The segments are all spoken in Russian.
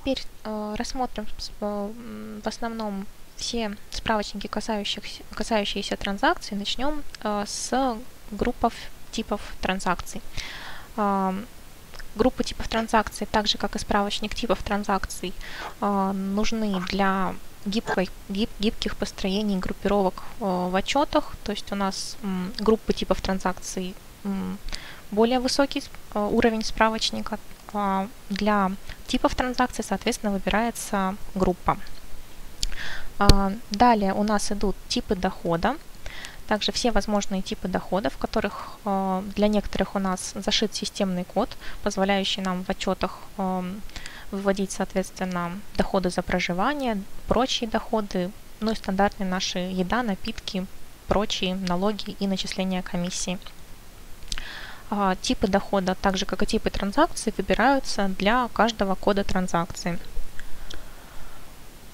теперь э, рассмотрим э, в основном все справочники, касающихся, касающиеся транзакций. Начнем э, с группов типов транзакций. Э, группы типов транзакций, так же как и справочник типов транзакций, э, нужны для гибкой, гиб, гибких построений группировок э, в отчетах. То есть у нас м, группы типов транзакций более высокий э, уровень справочника. Э, для типов транзакций, соответственно, выбирается группа. Э, далее у нас идут типы дохода. Также все возможные типы доходов, в которых э, для некоторых у нас зашит системный код, позволяющий нам в отчетах выводить, соответственно, доходы за проживание, прочие доходы, ну и стандартные наши еда, напитки, прочие налоги и начисления комиссии. А, типы дохода, так же как и типы транзакций, выбираются для каждого кода транзакции.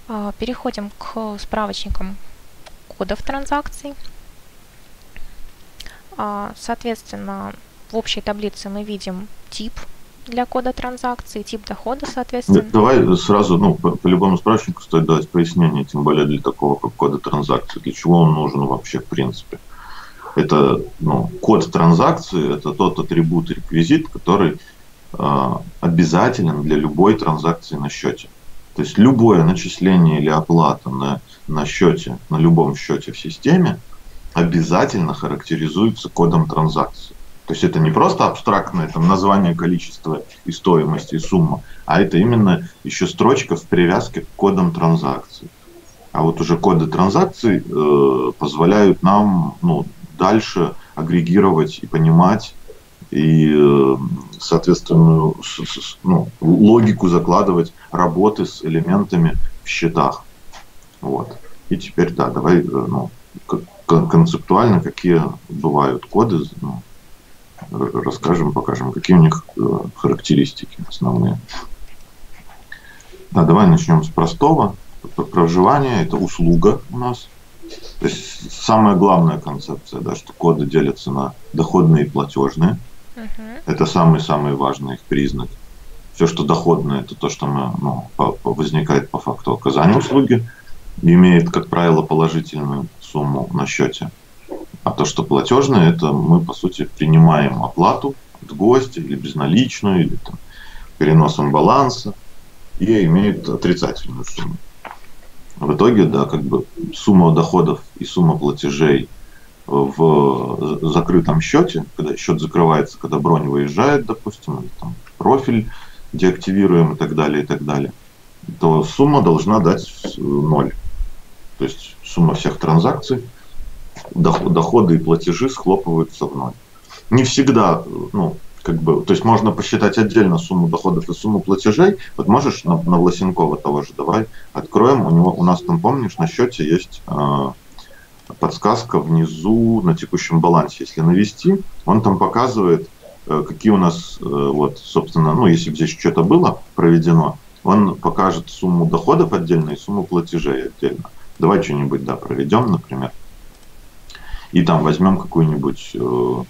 А, переходим к справочникам кодов транзакций. А, соответственно, в общей таблице мы видим тип для кода транзакции, тип дохода, соответственно. Давай сразу, ну, по, по любому справочнику стоит дать пояснение, тем более для такого, как кода транзакции. Для чего он нужен вообще, в принципе? Это, ну, код транзакции – это тот атрибут, реквизит, который э, обязателен для любой транзакции на счете. То есть любое начисление или оплата на, на счете, на любом счете в системе обязательно характеризуется кодом транзакции. То есть это не просто абстрактное там, название, количество и стоимость и сумма, а это именно еще строчка в привязке к кодам транзакций. А вот уже коды транзакций э, позволяют нам ну, дальше агрегировать и понимать и э, соответственную ну, логику закладывать работы с элементами в счетах. Вот. И теперь, да, давай э, ну, концептуально, какие бывают коды, ну, расскажем, покажем, какие у них э, характеристики основные. Да, давай начнем с простого. Проживание – это услуга у нас. То есть самая главная концепция, да, что коды делятся на доходные и платежные. Uh-huh. Это самый-самый важный их признак. Все, что доходное, это то, что мы, ну, по, по, возникает по факту оказания услуги, имеет, как правило, положительную сумму на счете. А то, что платежное, это мы, по сути, принимаем оплату от гостя или безналичную, или там, переносом баланса, и имеет отрицательную сумму. В итоге, да, как бы сумма доходов и сумма платежей в закрытом счете, когда счет закрывается, когда бронь выезжает, допустим, или там профиль деактивируем и так далее, и так далее, то сумма должна дать ноль. То есть сумма всех транзакций доходы и платежи схлопываются в ноль. Не всегда, ну, как бы, то есть можно посчитать отдельно сумму доходов и сумму платежей. Вот можешь на, на Власенкова того же давай откроем. У него, у нас там, помнишь, на счете есть э, подсказка внизу на текущем балансе. Если навести, он там показывает, э, какие у нас, э, вот, собственно, ну, если бы здесь что-то было проведено, он покажет сумму доходов отдельно и сумму платежей отдельно. Давай что-нибудь, да, проведем, например и там возьмем какую-нибудь э,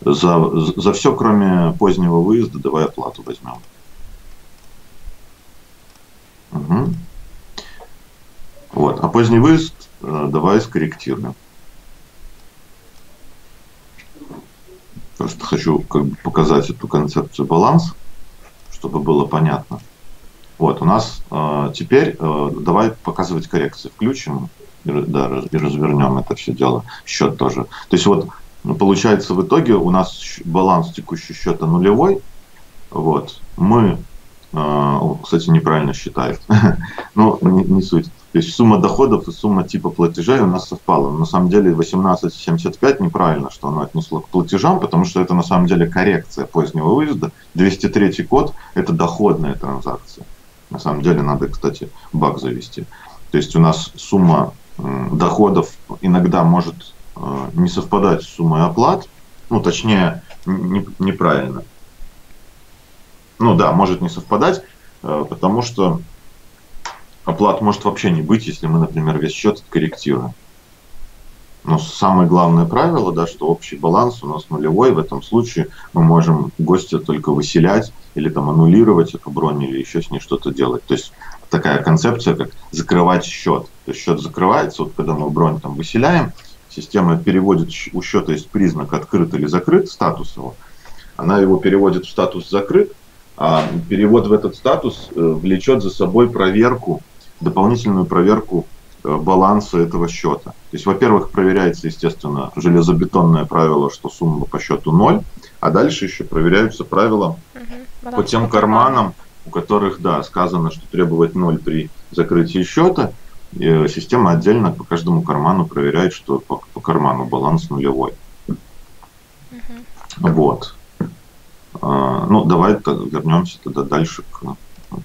за, за все, кроме позднего выезда, давай оплату возьмем. Угу. Вот. А поздний выезд э, давай скорректируем. Просто хочу как бы показать эту концепцию баланс, чтобы было понятно. Вот, у нас э, теперь э, давай показывать коррекции. Включим да, и развернем это все дело, счет тоже. То есть вот ну, получается в итоге у нас баланс текущего счета нулевой, вот, мы, э, кстати, неправильно считает, но не, не суть. То есть сумма доходов и сумма типа платежей у нас совпала. На самом деле 18,75 неправильно, что оно отнесло к платежам, потому что это на самом деле коррекция позднего выезда. 203 код – это доходная транзакция. На самом деле надо, кстати, баг завести. То есть у нас сумма доходов иногда может не совпадать с суммой оплат, ну, точнее, не, неправильно. Ну да, может не совпадать, э, потому что оплат может вообще не быть, если мы, например, весь счет корректируем. Но самое главное правило, да, что общий баланс у нас нулевой. В этом случае мы можем гостя только выселять или там аннулировать эту бронь или еще с ней что-то делать. То есть такая концепция, как закрывать счет. То есть счет закрывается, вот когда мы бронь там выселяем, система переводит, у счета есть признак открыт или закрыт, статус его. Она его переводит в статус закрыт, а перевод в этот статус э, влечет за собой проверку, дополнительную проверку э, баланса этого счета. То есть, во-первых, проверяется, естественно, железобетонное правило, что сумма по счету ноль, а дальше еще проверяются правила угу, по тем карманам, у которых, да, сказано, что требовать ноль при закрытии счета, и система отдельно по каждому карману проверяет, что по, по карману баланс нулевой. Угу. Вот. А, ну, давай вернемся тогда дальше к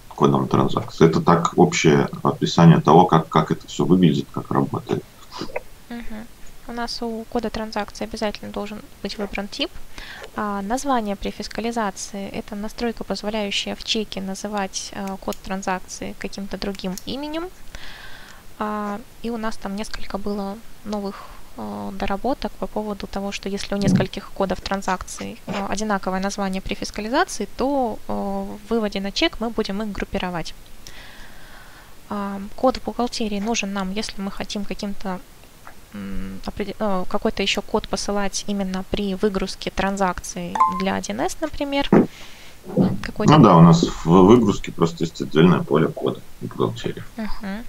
кодам транзакций. Это так общее описание того, как, как это все выглядит, как работает. Угу. У нас у кода транзакции обязательно должен быть выбран тип. А, название при фискализации – это настройка, позволяющая в чеке называть а, код транзакции каким-то другим именем. А, и у нас там несколько было новых а, доработок по поводу того, что если у нескольких кодов транзакций а, одинаковое название при фискализации, то в выводе на чек мы будем их группировать. Код в бухгалтерии нужен нам, если мы хотим каким-то какой-то еще код посылать именно при выгрузке транзакций для 1С, например. Ну да, у нас в выгрузке просто есть отдельное поле кода в бухгалтерии. Uh-huh.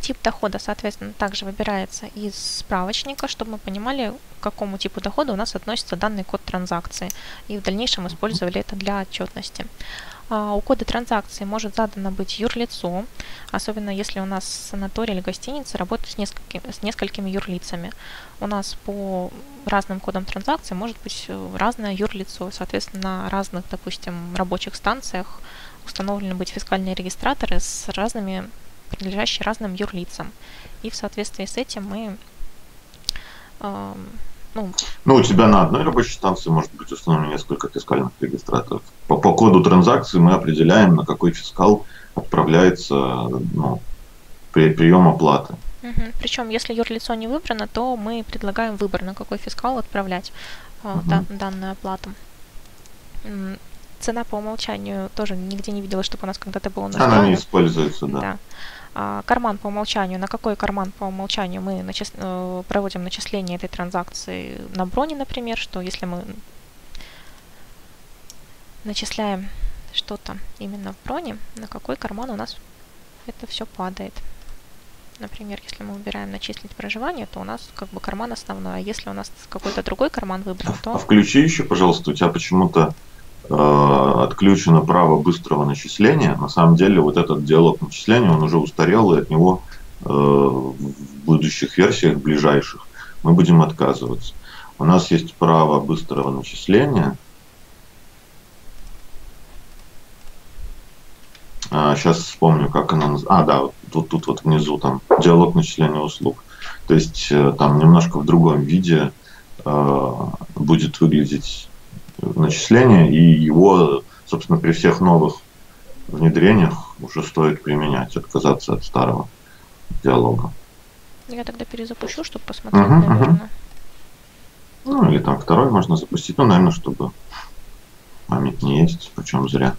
Тип дохода, соответственно, также выбирается из справочника, чтобы мы понимали, к какому типу дохода у нас относится данный код транзакции, и в дальнейшем использовали это для отчетности. А, у кода транзакции может задано быть юрлицо, особенно если у нас санаторий или гостиница работает с несколькими, с несколькими юрлицами. У нас по разным кодам транзакции может быть э, разное юрлицо, соответственно, на разных, допустим, рабочих станциях установлены быть фискальные регистраторы с разными принадлежащие разным юрлицам. И в соответствии с этим мы э, ну, ну, у тебя на одной рабочей станции может быть установлено несколько фискальных регистраторов. По, по коду транзакции мы определяем, на какой фискал отправляется ну, при, прием оплаты. Угу. Причем, если юрлицо не выбрано, то мы предлагаем выбор, на какой фискал отправлять угу. дан, данную оплату цена по умолчанию тоже нигде не видела, чтобы у нас когда-то настроено. Она не используется, да. да. А, карман по умолчанию, на какой карман по умолчанию мы начис... Э, проводим начисление этой транзакции на броне, например, что если мы начисляем что-то именно в броне, на какой карман у нас это все падает. Например, если мы выбираем начислить проживание, то у нас как бы карман основной, а если у нас какой-то другой карман выбран, то... А включи еще, пожалуйста, у тебя почему-то отключено право быстрого начисления. На самом деле вот этот диалог начисления, он уже устарел, и от него э, в будущих версиях, ближайших, мы будем отказываться. У нас есть право быстрого начисления. А, сейчас вспомню, как она. А, да, вот тут вот внизу там диалог начисления услуг. То есть э, там немножко в другом виде э, будет выглядеть начисления, и его, собственно, при всех новых внедрениях уже стоит применять, отказаться от старого диалога. Я тогда перезапущу, чтобы посмотреть, uh-huh, наверное. Uh-huh. Ну, или там второй можно запустить, ну, наверное, чтобы память не есть, причем зря.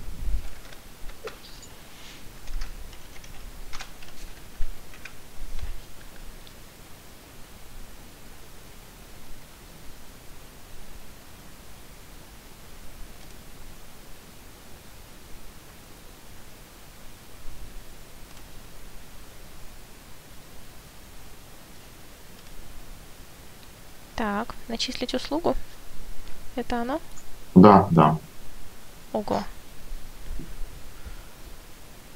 Так, начислить услугу? Это оно? Да, да. Ого.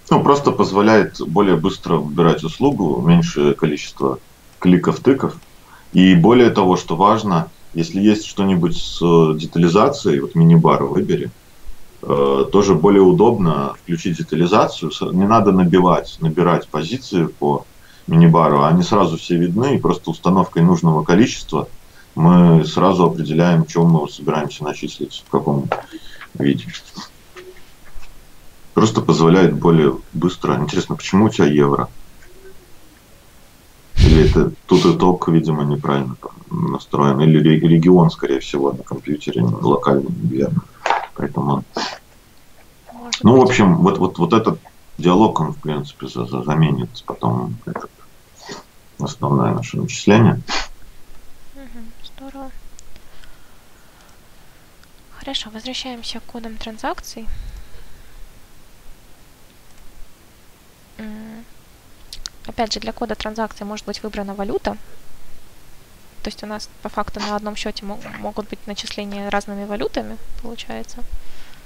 Ну, просто позволяет более быстро выбирать услугу, меньшее количество кликов, тыков. И более того, что важно, если есть что-нибудь с детализацией, вот мини-бар выбери, э, тоже более удобно включить детализацию. Не надо набивать, набирать позиции по мини-бару, они сразу все видны, и просто установкой нужного количества – мы сразу определяем, чем мы собираемся начислить, в каком виде. Просто позволяет более быстро. Интересно, почему у тебя евро? Или это тут итог, видимо, неправильно настроен. Или регион, скорее всего, на компьютере локальный, верно. Поэтому... Может ну, в общем, вот, вот, вот этот диалог, он, в принципе, за, за, заменит потом этот, основное наше начисление. Хорошо, возвращаемся к кодам транзакций. Опять же, для кода транзакции может быть выбрана валюта. То есть у нас по факту на одном счете могут быть начисления разными валютами, получается.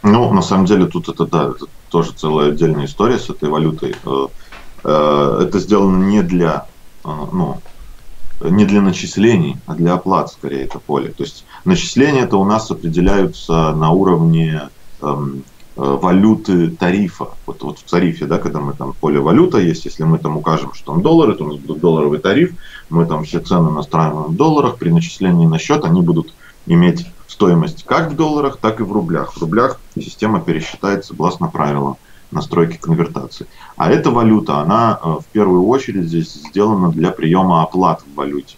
Ну, на самом деле, тут это, да, это тоже целая отдельная история с этой валютой. Э, э, это сделано не для, э, ну, не для начислений, а для оплат, скорее, это поле. То есть начисления это у нас определяются на уровне эм, валюты тарифа. Вот, вот в тарифе, да, когда мы там поле валюта есть, если мы там укажем, что он доллары, то у нас будет долларовый тариф, мы там все цены настраиваем в долларах, при начислении на счет они будут иметь стоимость как в долларах, так и в рублях. В рублях система пересчитает согласно правилам настройки конвертации. А эта валюта, она э, в первую очередь здесь сделана для приема оплат в валюте.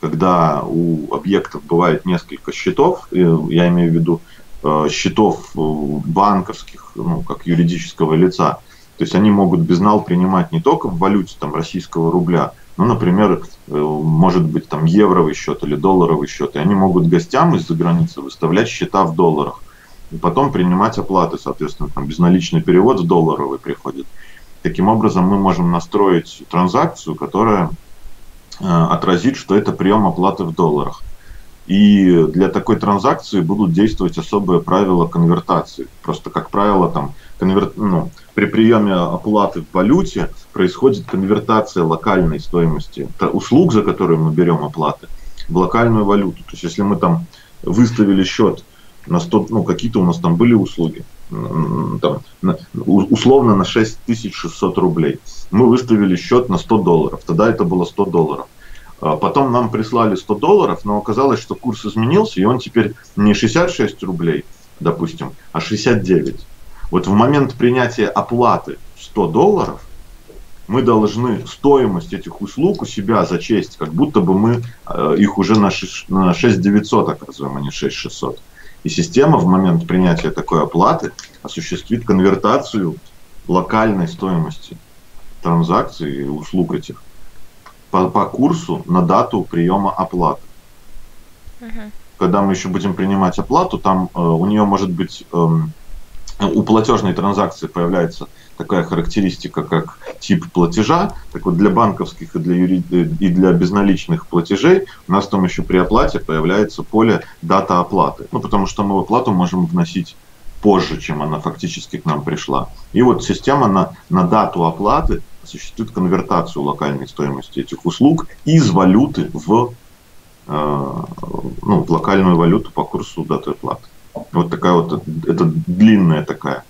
Когда у объектов бывает несколько счетов, я имею в виду э, счетов э, банковских, ну, как юридического лица, то есть они могут безнал принимать не только в валюте там, российского рубля, ну, например, э, может быть там евровый счет или долларовый счет, и они могут гостям из-за границы выставлять счета в долларах, и потом принимать оплаты, соответственно, там безналичный перевод в долларовый приходит. Таким образом, мы можем настроить транзакцию, которая э, отразит, что это прием оплаты в долларах. И для такой транзакции будут действовать особые правила конвертации. Просто, как правило, там, конвер... ну, при приеме оплаты в валюте происходит конвертация локальной стоимости услуг, за которые мы берем оплаты, в локальную валюту. То есть, если мы там выставили счет на 100, ну, какие-то у нас там были услуги, там, условно на 6600 рублей. Мы выставили счет на 100 долларов, тогда это было 100 долларов. А потом нам прислали 100 долларов, но оказалось, что курс изменился, и он теперь не 66 рублей, допустим, а 69. Вот в момент принятия оплаты 100 долларов мы должны стоимость этих услуг у себя зачесть, как будто бы мы э, их уже на 6, на 6 900 оказываем, а не 6 600. И система в момент принятия такой оплаты осуществит конвертацию локальной стоимости транзакций и услуг этих по, по курсу на дату приема оплаты. Угу. Когда мы еще будем принимать оплату, там э, у нее может быть э, у платежной транзакции появляется такая характеристика, как тип платежа. Так вот, для банковских и для, юри... и для безналичных платежей у нас там еще при оплате появляется поле дата оплаты. Ну, потому что мы оплату можем вносить позже, чем она фактически к нам пришла. И вот система на, на дату оплаты осуществит конвертацию локальной стоимости этих услуг из валюты в, э, ну, в локальную валюту по курсу даты оплаты. Вот такая вот, это длинная такая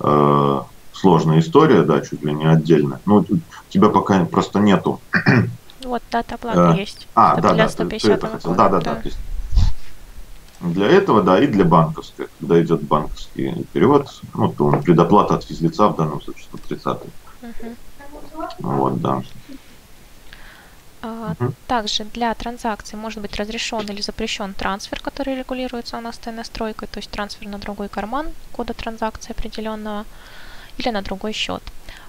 э, сложная история, да, чуть ли не отдельная. Ну, у тебя пока просто нету. Вот дата оплаты э, есть. А, да, да, 150 ты, ты да, да, да, да. То есть для этого, да, и для банковской. Когда идет банковский перевод, ну, то предоплата от физлица в данном случае 130. Угу. Вот, да. Uh, также для транзакции может быть разрешен или запрещен трансфер, который регулируется у нас этой настройкой, то есть трансфер на другой карман кода транзакции определенного или на другой счет.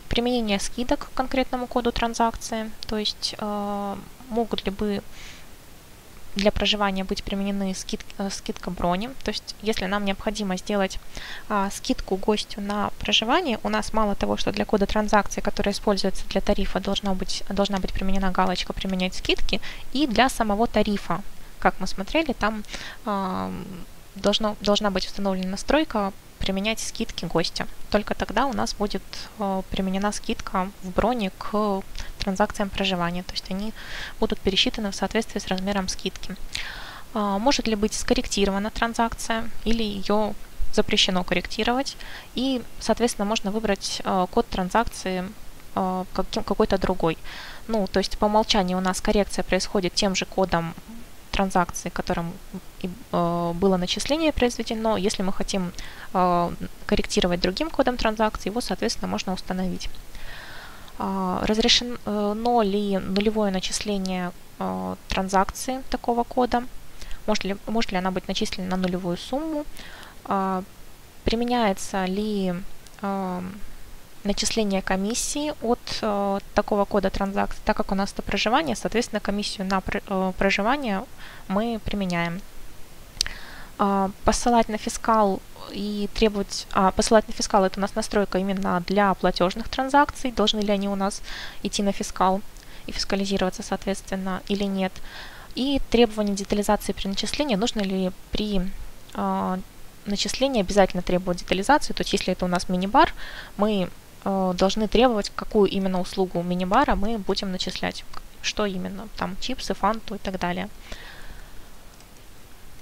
Применение скидок к конкретному коду транзакции, то есть uh, могут ли бы для проживания быть применены скид, э, скидка брони. То есть, если нам необходимо сделать а, скидку гостю на проживание, у нас мало того, что для кода транзакции, который используется для тарифа, должна быть, должна быть применена галочка «Применять скидки», и для самого тарифа, как мы смотрели, там а, должно, должна быть установлена настройка применять скидки гостя. Только тогда у нас будет э, применена скидка в броне к транзакциям проживания, то есть они будут пересчитаны в соответствии с размером скидки. Э, может ли быть скорректирована транзакция или ее запрещено корректировать, и, соответственно, можно выбрать э, код транзакции э, какой-то другой. Ну, то есть по умолчанию у нас коррекция происходит тем же кодом транзакции, которым э, было начисление произведено. Если мы хотим э, корректировать другим кодом транзакции, его, соответственно, можно установить. разрешено ли нулевое начисление транзакции такого кода, может ли, может ли она быть начислена на нулевую сумму, применяется ли начисление комиссии от э, такого кода транзакции, так как у нас это проживание, соответственно, комиссию на э, проживание мы применяем. Э, посылать на фискал и требовать... А, посылать на фискал это у нас настройка именно для платежных транзакций, должны ли они у нас идти на фискал и фискализироваться, соответственно, или нет. И требование детализации при начислении, нужно ли при э, начислении обязательно требовать детализацию, то есть если это у нас мини-бар, мы должны требовать, какую именно услугу мини-бара мы будем начислять. Что именно, там чипсы, фанту и так далее.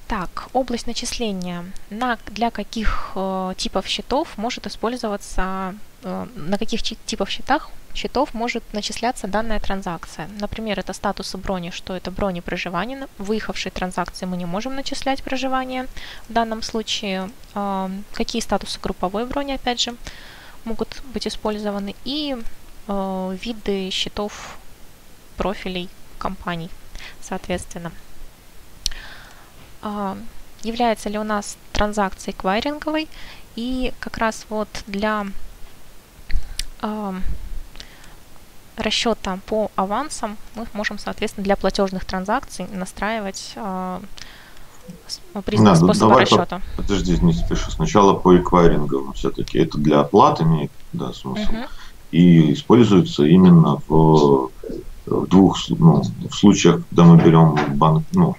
Так, область начисления. На, для каких э, типов счетов может использоваться, э, на каких типов счетах, счетов может начисляться данная транзакция. Например, это статусы брони, что это брони проживания. Выехавшие транзакции мы не можем начислять проживание. В данном случае э, какие статусы групповой брони, опять же, могут быть использованы и э, виды счетов профилей компаний, соответственно. Э, является ли у нас транзакция эквайринговой и как раз вот для э, расчета по авансам мы можем, соответственно, для платежных транзакций настраивать э, признак да, способа давай расчета. По, подожди, не спеши. Сначала по эквайрингам все-таки. Это для оплаты имеет да, смысл. Угу. И используется именно в, в двух ну, в случаях, когда мы берем банк, ну,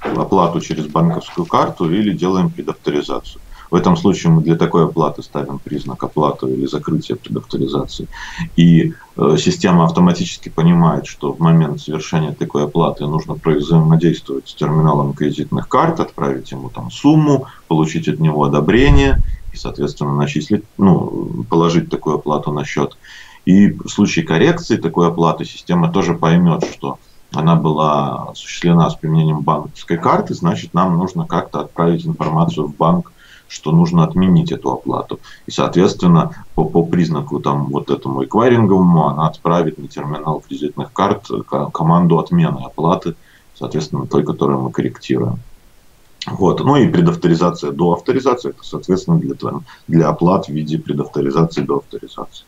оплату через банковскую карту или делаем предавторизацию. В этом случае мы для такой оплаты ставим признак оплаты или закрытия предавторизации. И э, система автоматически понимает, что в момент совершения такой оплаты нужно взаимодействовать с терминалом кредитных карт, отправить ему там сумму, получить от него одобрение и, соответственно, начислить, ну, положить такую оплату на счет. И в случае коррекции такой оплаты система тоже поймет, что она была осуществлена с применением банковской карты, значит, нам нужно как-то отправить информацию в банк что нужно отменить эту оплату. И, соответственно, по, по признаку там, вот этому эквайринговому она отправит на терминал кредитных карт команду отмены оплаты, соответственно, той, которую мы корректируем. Вот. Ну и предавторизация до авторизации, это, соответственно, для, для оплат в виде предавторизации до авторизации.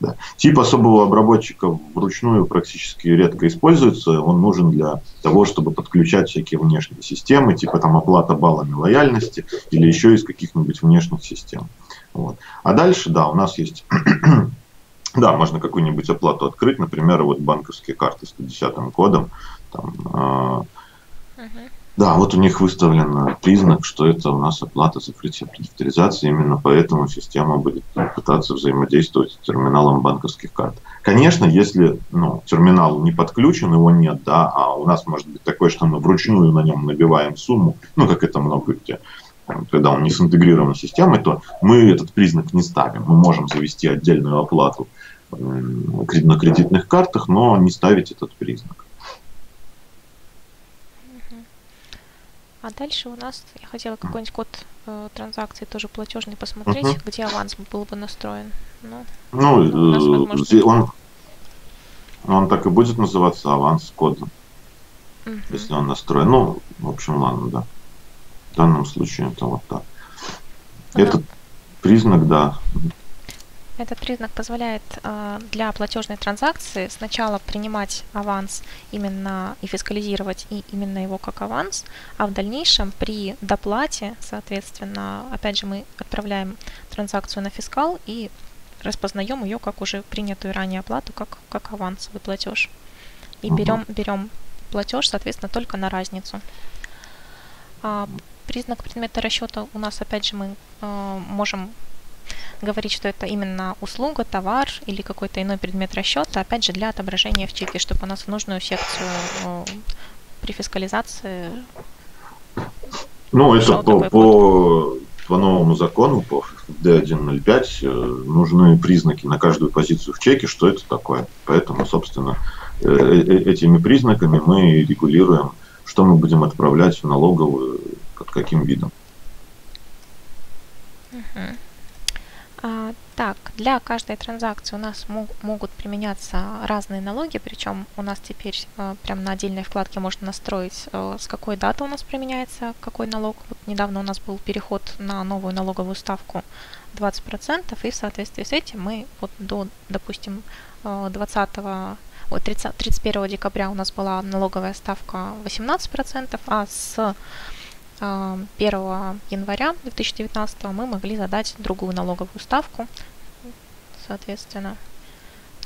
Да. Тип особого обработчика вручную практически редко используется. Он нужен для того, чтобы подключать всякие внешние системы, типа там оплата баллами лояльности или еще из каких-нибудь внешних систем. Вот. А дальше, да, у нас есть да, можно какую-нибудь оплату открыть, например, вот банковские карты с 110 кодом. Там, э, uh-huh. Да, вот у них выставлен признак, что это у нас оплата закрытия предавторизации. Именно поэтому система будет пытаться взаимодействовать с терминалом банковских карт. Конечно, если ну, терминал не подключен, его нет, да, а у нас может быть такое, что мы вручную на нем набиваем сумму, ну, как это много где, когда он не синтегрирован с системой, то мы этот признак не ставим. Мы можем завести отдельную оплату на кредитных картах, но не ставить этот признак. А дальше у нас, я хотела какой-нибудь код э, транзакции тоже платежный посмотреть, uh-huh. где аванс был бы настроен. Ну, ну э, он, он так и будет называться аванс кодом, uh-huh. если он настроен. Ну, в общем, ладно, да. В данном случае это вот так. Uh-huh. Этот признак, да. Этот признак позволяет э, для платежной транзакции сначала принимать аванс именно и фискализировать и именно его как аванс, а в дальнейшем при доплате, соответственно, опять же мы отправляем транзакцию на фискал и распознаем ее как уже принятую ранее оплату, как, как авансовый платеж. И uh-huh. берем, берем платеж, соответственно, только на разницу. А, признак предмета расчета у нас, опять же, мы э, можем говорить, что это именно услуга, товар или какой-то иной предмет расчета, опять же, для отображения в чеке, чтобы у нас в нужную секцию э, при фискализации ну, это по, по, по новому закону, по D105, э, нужны признаки на каждую позицию в чеке, что это такое. Поэтому, собственно, э, этими признаками мы регулируем, что мы будем отправлять в налоговую, под каким видом. Uh-huh. Так, для каждой транзакции у нас мог, могут применяться разные налоги, причем у нас теперь э, прямо на отдельной вкладке можно настроить, э, с какой даты у нас применяется какой налог. Вот недавно у нас был переход на новую налоговую ставку 20%, и в соответствии с этим мы вот до, допустим, 20 э, вот 30, 31 декабря у нас была налоговая ставка 18%, а с 1 января 2019 мы могли задать другую налоговую ставку, соответственно.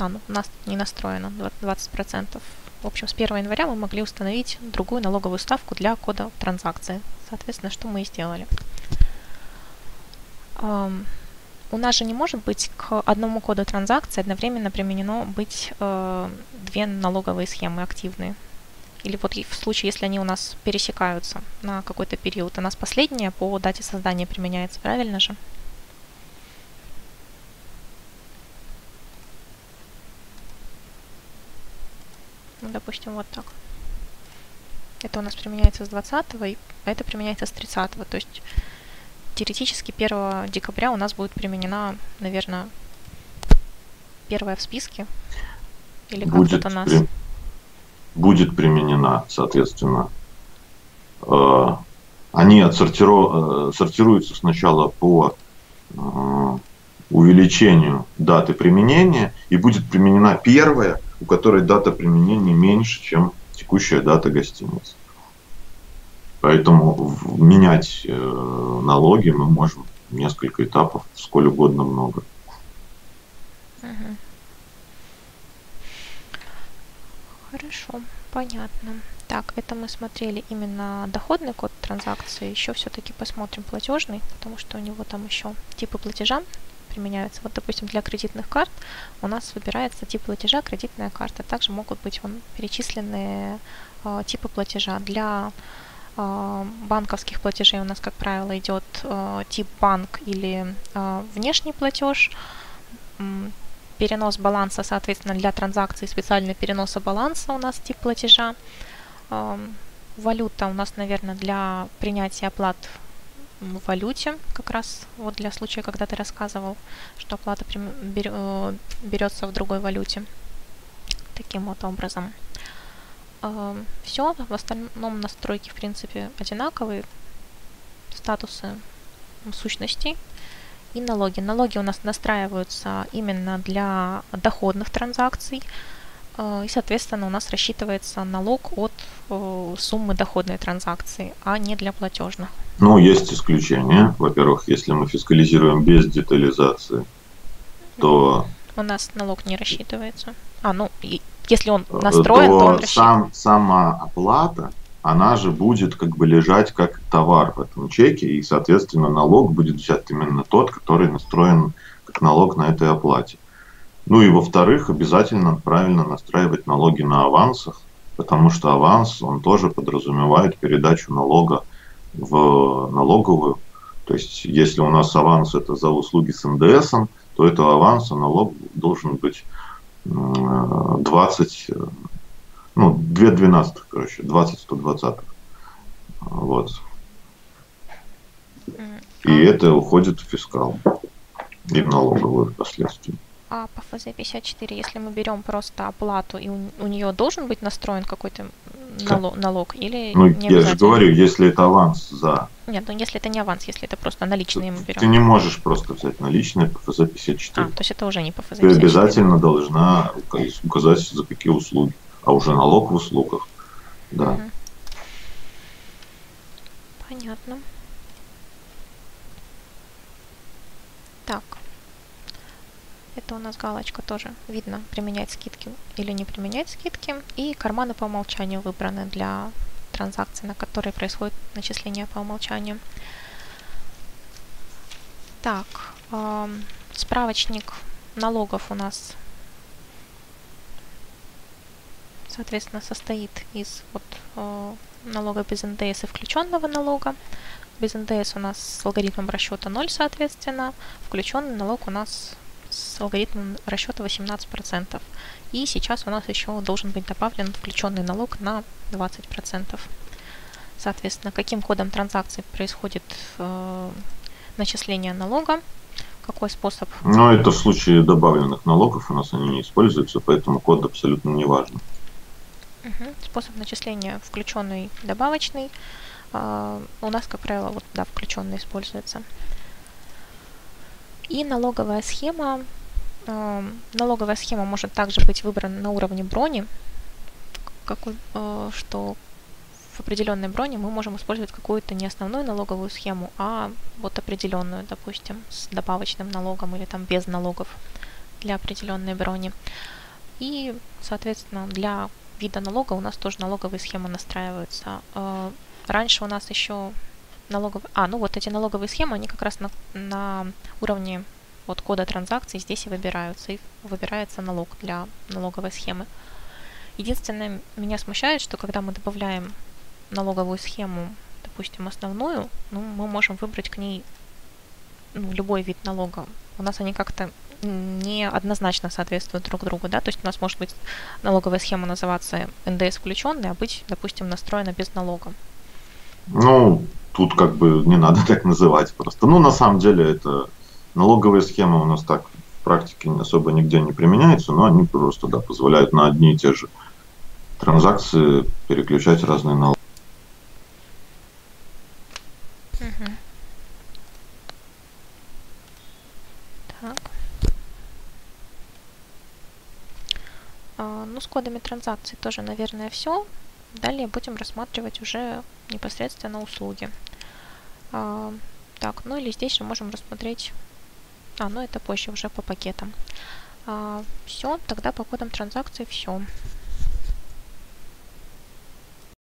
А, ну, у нас не настроено 20%. В общем, с 1 января мы могли установить другую налоговую ставку для кода транзакции. Соответственно, что мы и сделали. Um, у нас же не может быть к одному коду транзакции одновременно применено быть э, две налоговые схемы активные. Или вот в случае, если они у нас пересекаются на какой-то период, у нас последняя по дате создания применяется, правильно же? Ну, допустим, вот так. Это у нас применяется с 20 и это применяется с 30 -го. То есть теоретически 1 декабря у нас будет применена, наверное, первая в списке. Или как будет, у нас? Будет применена, соответственно. Э, они отсортиру... Э, сортируются сначала по э, увеличению даты применения, и будет применена первая, у которой дата применения меньше, чем текущая дата гостиницы. Поэтому менять налоги мы можем несколько этапов, сколь угодно много. Хорошо, понятно. Так, это мы смотрели именно доходный код транзакции. Еще все-таки посмотрим платежный, потому что у него там еще типы платежа применяются. Вот, допустим, для кредитных карт у нас выбирается тип платежа кредитная карта. Также могут быть вон, перечислены э, типы платежа. Для э, банковских платежей у нас, как правило, идет э, тип банк или э, внешний платеж. Перенос баланса, соответственно, для транзакций специальный переноса баланса у нас тип платежа. Валюта у нас, наверное, для принятия оплат в валюте, как раз вот для случая, когда ты рассказывал, что оплата э, берется в другой валюте. Таким вот образом. Э, Все, в остальном настройки, в принципе, одинаковые. Статусы сущностей и налоги. Налоги у нас настраиваются именно для доходных транзакций. Э, и, соответственно, у нас рассчитывается налог от суммы доходной транзакции, а не для платежных. Ну, есть исключения. Во-первых, если мы фискализируем без детализации, то... У нас налог не рассчитывается. А, ну, если он э, настроен, то, то он сам, Сама оплата, она же будет как бы лежать как товар в этом чеке, и, соответственно, налог будет взят именно тот, который настроен как налог на этой оплате. Ну и во-вторых, обязательно правильно настраивать налоги на авансах, потому что аванс, он тоже подразумевает передачу налога в налоговую. То есть, если у нас аванс это за услуги с НДС, то этого аванса налог должен быть 20, ну, 2 12, короче, 20 120. Вот. И это уходит в фискал и в налоговую впоследствии. А по ФЗ-54, если мы берем просто оплату, и у, у нее должен быть настроен какой-то налог, налог или Ну, не я же говорю, если это аванс за... Нет, ну если это не аванс, если это просто наличные мы берем. Ты не можешь просто взять наличные по ФЗ-54. А, то есть это уже не по ФЗ-54. Ты обязательно должна указать, за какие услуги. А уже налог в услугах, да. Понятно. Так. Это у нас галочка тоже. Видно, применять скидки или не применять скидки. И карманы по умолчанию выбраны для транзакций, на которые происходит начисление по умолчанию. Так, справочник налогов у нас, соответственно, состоит из вот, э, налога без НДС и включенного налога. Без НДС у нас с алгоритмом расчета 0, соответственно. Включенный налог у нас с алгоритмом расчета 18%. И сейчас у нас еще должен быть добавлен включенный налог на 20%. Соответственно, каким кодом транзакции происходит э, начисление налога? какой способ? Ну, это в случае добавленных налогов у нас они не используются, поэтому код абсолютно не важен. Угу. Способ начисления включенный, добавочный. Uh, у нас, как правило, вот да, включенный используется. И налоговая схема. Uh, налоговая схема может также быть выбрана на уровне брони, какой, uh, что в определенной броне мы можем использовать какую-то не основную налоговую схему, а вот определенную, допустим, с добавочным налогом или там без налогов для определенной брони. И, соответственно, для вида налога у нас тоже налоговые схемы настраиваются. Э, раньше у нас еще налоговые... А, ну вот эти налоговые схемы, они как раз на, на уровне вот кода транзакций здесь и выбираются. И выбирается налог для налоговой схемы. Единственное, меня смущает, что когда мы добавляем налоговую схему, допустим, основную, ну, мы можем выбрать к ней ну, любой вид налога. У нас они как-то не однозначно соответствуют друг другу, да, то есть у нас может быть налоговая схема называться НДС включенная, а быть, допустим, настроена без налога. Ну, тут как бы не надо так называть просто. Ну, на самом деле, это налоговая схема у нас так в практике особо нигде не применяется, но они просто, да, позволяют на одни и те же транзакции переключать разные налоги. Ну, с кодами транзакций тоже, наверное, все. Далее будем рассматривать уже непосредственно услуги. А, так, ну или здесь же можем рассмотреть... А, ну это позже уже по пакетам. А, все, тогда по кодам транзакций все.